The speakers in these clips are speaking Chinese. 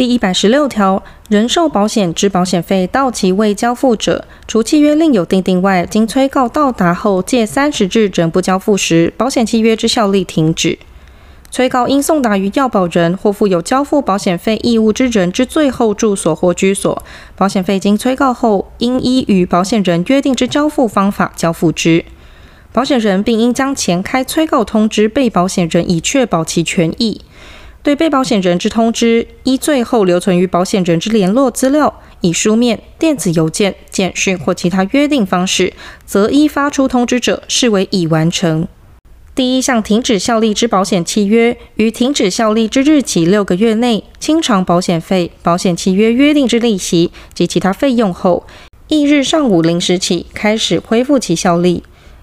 第一百十六条，人寿保险之保险费到期未交付者，除契约另有订定外，经催告到达后届三十日仍不交付时，保险契约之效力停止。催告应送达于要保人或负有交付保险费义务之人之最后住所或居所。保险费经催告后，应依与保险人约定之交付方法交付之。保险人并应将前开催告通知被保险人，以确保其权益。对被保险人之通知，依最后留存于保险人之联络资料，以书面、电子邮件、简讯或其他约定方式，则依发出通知者视为已完成。第一项停止效力之保险契约，于停止效力之日起六个月内清偿保险费、保险契约约定之利息及其他费用后，翌日上午零时起开始恢复其效力。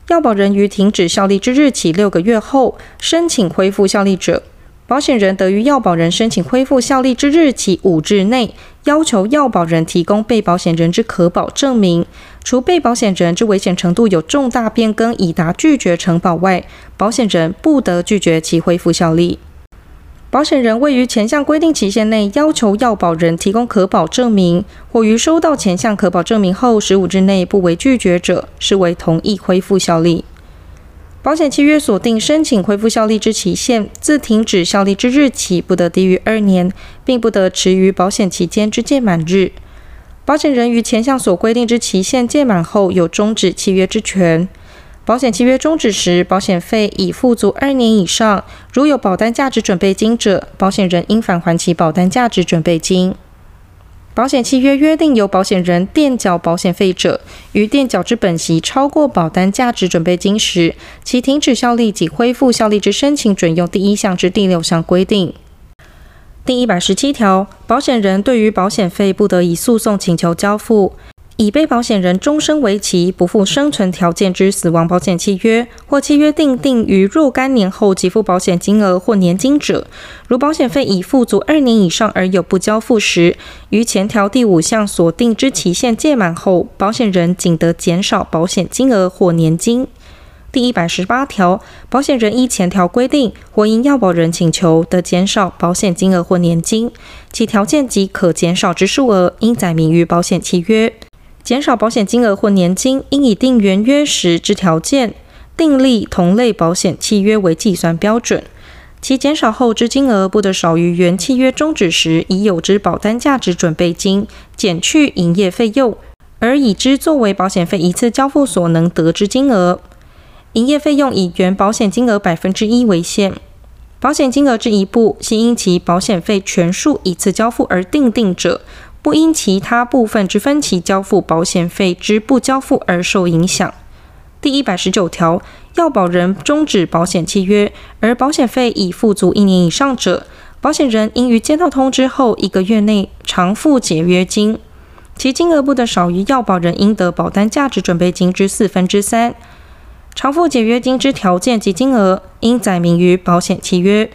要保人于停止效力之日起六个月后申请恢复效力者，保险人得于要保人申请恢复效力之日起五日内，要求要保人提供被保险人之可保证明。除被保险人之危险程度有重大变更，已达拒绝承保外，保险人不得拒绝其恢复效力。保险人未于前项规定期限内要求要保人提供可保证明，或于收到前项可保证明后十五日内不为拒绝者，视为同意恢复效力。保险契约锁定申请恢复效力之期限，自停止效力之日起，不得低于二年，并不得迟于保险期间之届满日。保险人于前项所规定之期限届满后，有终止契约之权。保险契约终止时，保险费已付足二年以上，如有保单价值准备金者，保险人应返还其保单价值准备金。保险契约约定由保险人垫缴保险费者，于垫缴之本息超过保单价值准备金时，其停止效力及恢复效力之申请准用第一项之第六项规定。第一百十七条，保险人对于保险费不得以诉讼请求交付。以被保险人终身为期不附生存条件之死亡保险契约，或契约订定于若干年后给付保险金额或年金者，如保险费已付足二年以上而有不交付时，于前条第五项所定之期限届满后，保险人仅得减少保险金额或年金。第一百十八条，保险人依前条规定或因要保人请求得减少保险金额或年金，其条件及可减少之数额应载明于保险契约。减少保险金额或年金，应以订原约时之条件订立同类保险契约为计算标准。其减少后之金额不得少于原契约终止时已有之保单价值准备金减去营业费用，而已之作为保险费一次交付所能得之金额。营业费用以原保险金额百分之一为限。保险金额之一部系因其保险费全数一次交付而定定者。不因其他部分之分期交付保险费之不交付而受影响。第一百十九条，要保人终止保险契约，而保险费已付足一年以上者，保险人应于接到通知后一个月内偿付解约金，其金额不得少于要保人应得保单价值准备金之四分之三。偿付解约金之条件及金额应载明于保险契约。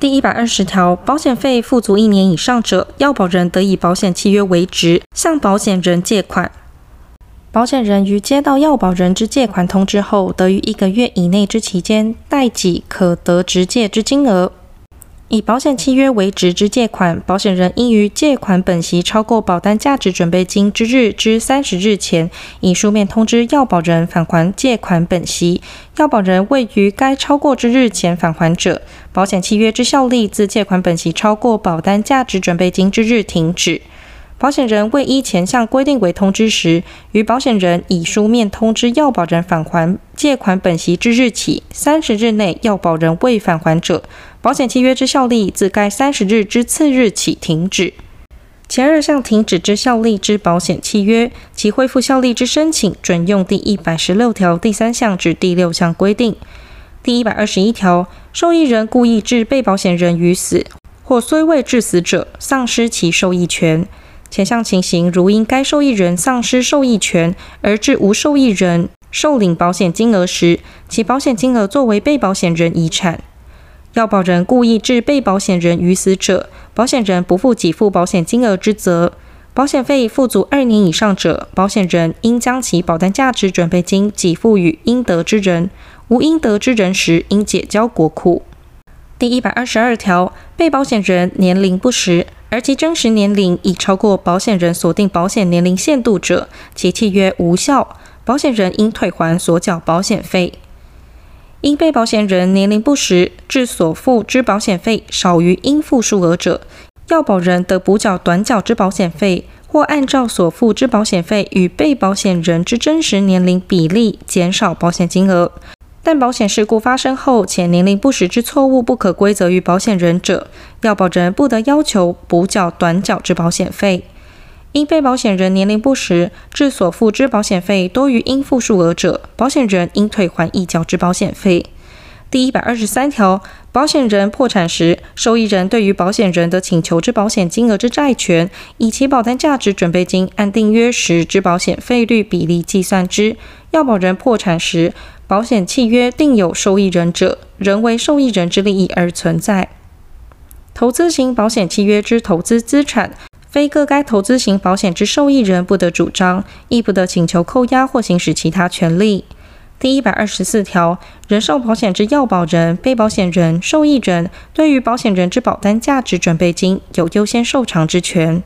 第一百二十条，保险费付足一年以上者，要保人得以保险契约为质向保险人借款。保险人于接到要保人之借款通知后，得于一个月以内之期间代给可得直借之金额。以保险契约为直之借款，保险人应于借款本息超过保单价值准备金之日之三十日前，以书面通知要保人返还借款本息。要保人未于该超过之日前返还者，保险契约之效力自借款本息超过保单价值准备金之日停止。保险人未依前项规定为通知时，于保险人以书面通知要保人返还借款本息之日起三十日内，要保人未返还者，保险契约之效力自该三十日之次日起停止。前二项停止之效力之保险契约，其恢复效力之申请准用第一百十六条第三项至第六项规定。第一百二十一条，受益人故意致被保险人于死，或虽未致死者，丧失其受益权。前项情形，如因该受益人丧失受益权而致无受益人受领保险金额时，其保险金额作为被保险人遗产。要保人故意致被保险人于死者，保险人不负给付保险金额之责。保险费付足二年以上者，保险人应将其保单价值准备金给付予应得之人，无应得之人时，应解交国库。第一百二十二条，被保险人年龄不实，而其真实年龄已超过保险人锁定保险年龄限度者，其契约无效，保险人应退还所缴保险费。因被保险人年龄不实致所付之保险费少于应付数额者，要保人得补缴短缴之保险费，或按照所付之保险费与被保险人之真实年龄比例减少保险金额。但保险事故发生后，且年龄不实之错误不可归责于保险人者，要保人不得要求补缴短缴之保险费。因被保险人年龄不实致所付之保险费多于应付数额者，保险人应退还已缴之保险费。第一百二十三条，保险人破产时，受益人对于保险人的请求之保险金额之债权，以其保单价值准备金按订约时之保险费率比例计算之。要保人破产时，保险契约订有受益人者，仍为受益人之利益而存在。投资型保险契约之投资资产，非各该投资型保险之受益人不得主张，亦不得请求扣押或行使其他权利。第一百二十四条，人寿保险之要保人、被保险人、受益人，对于保险人之保单价值准备金有优先受偿之权。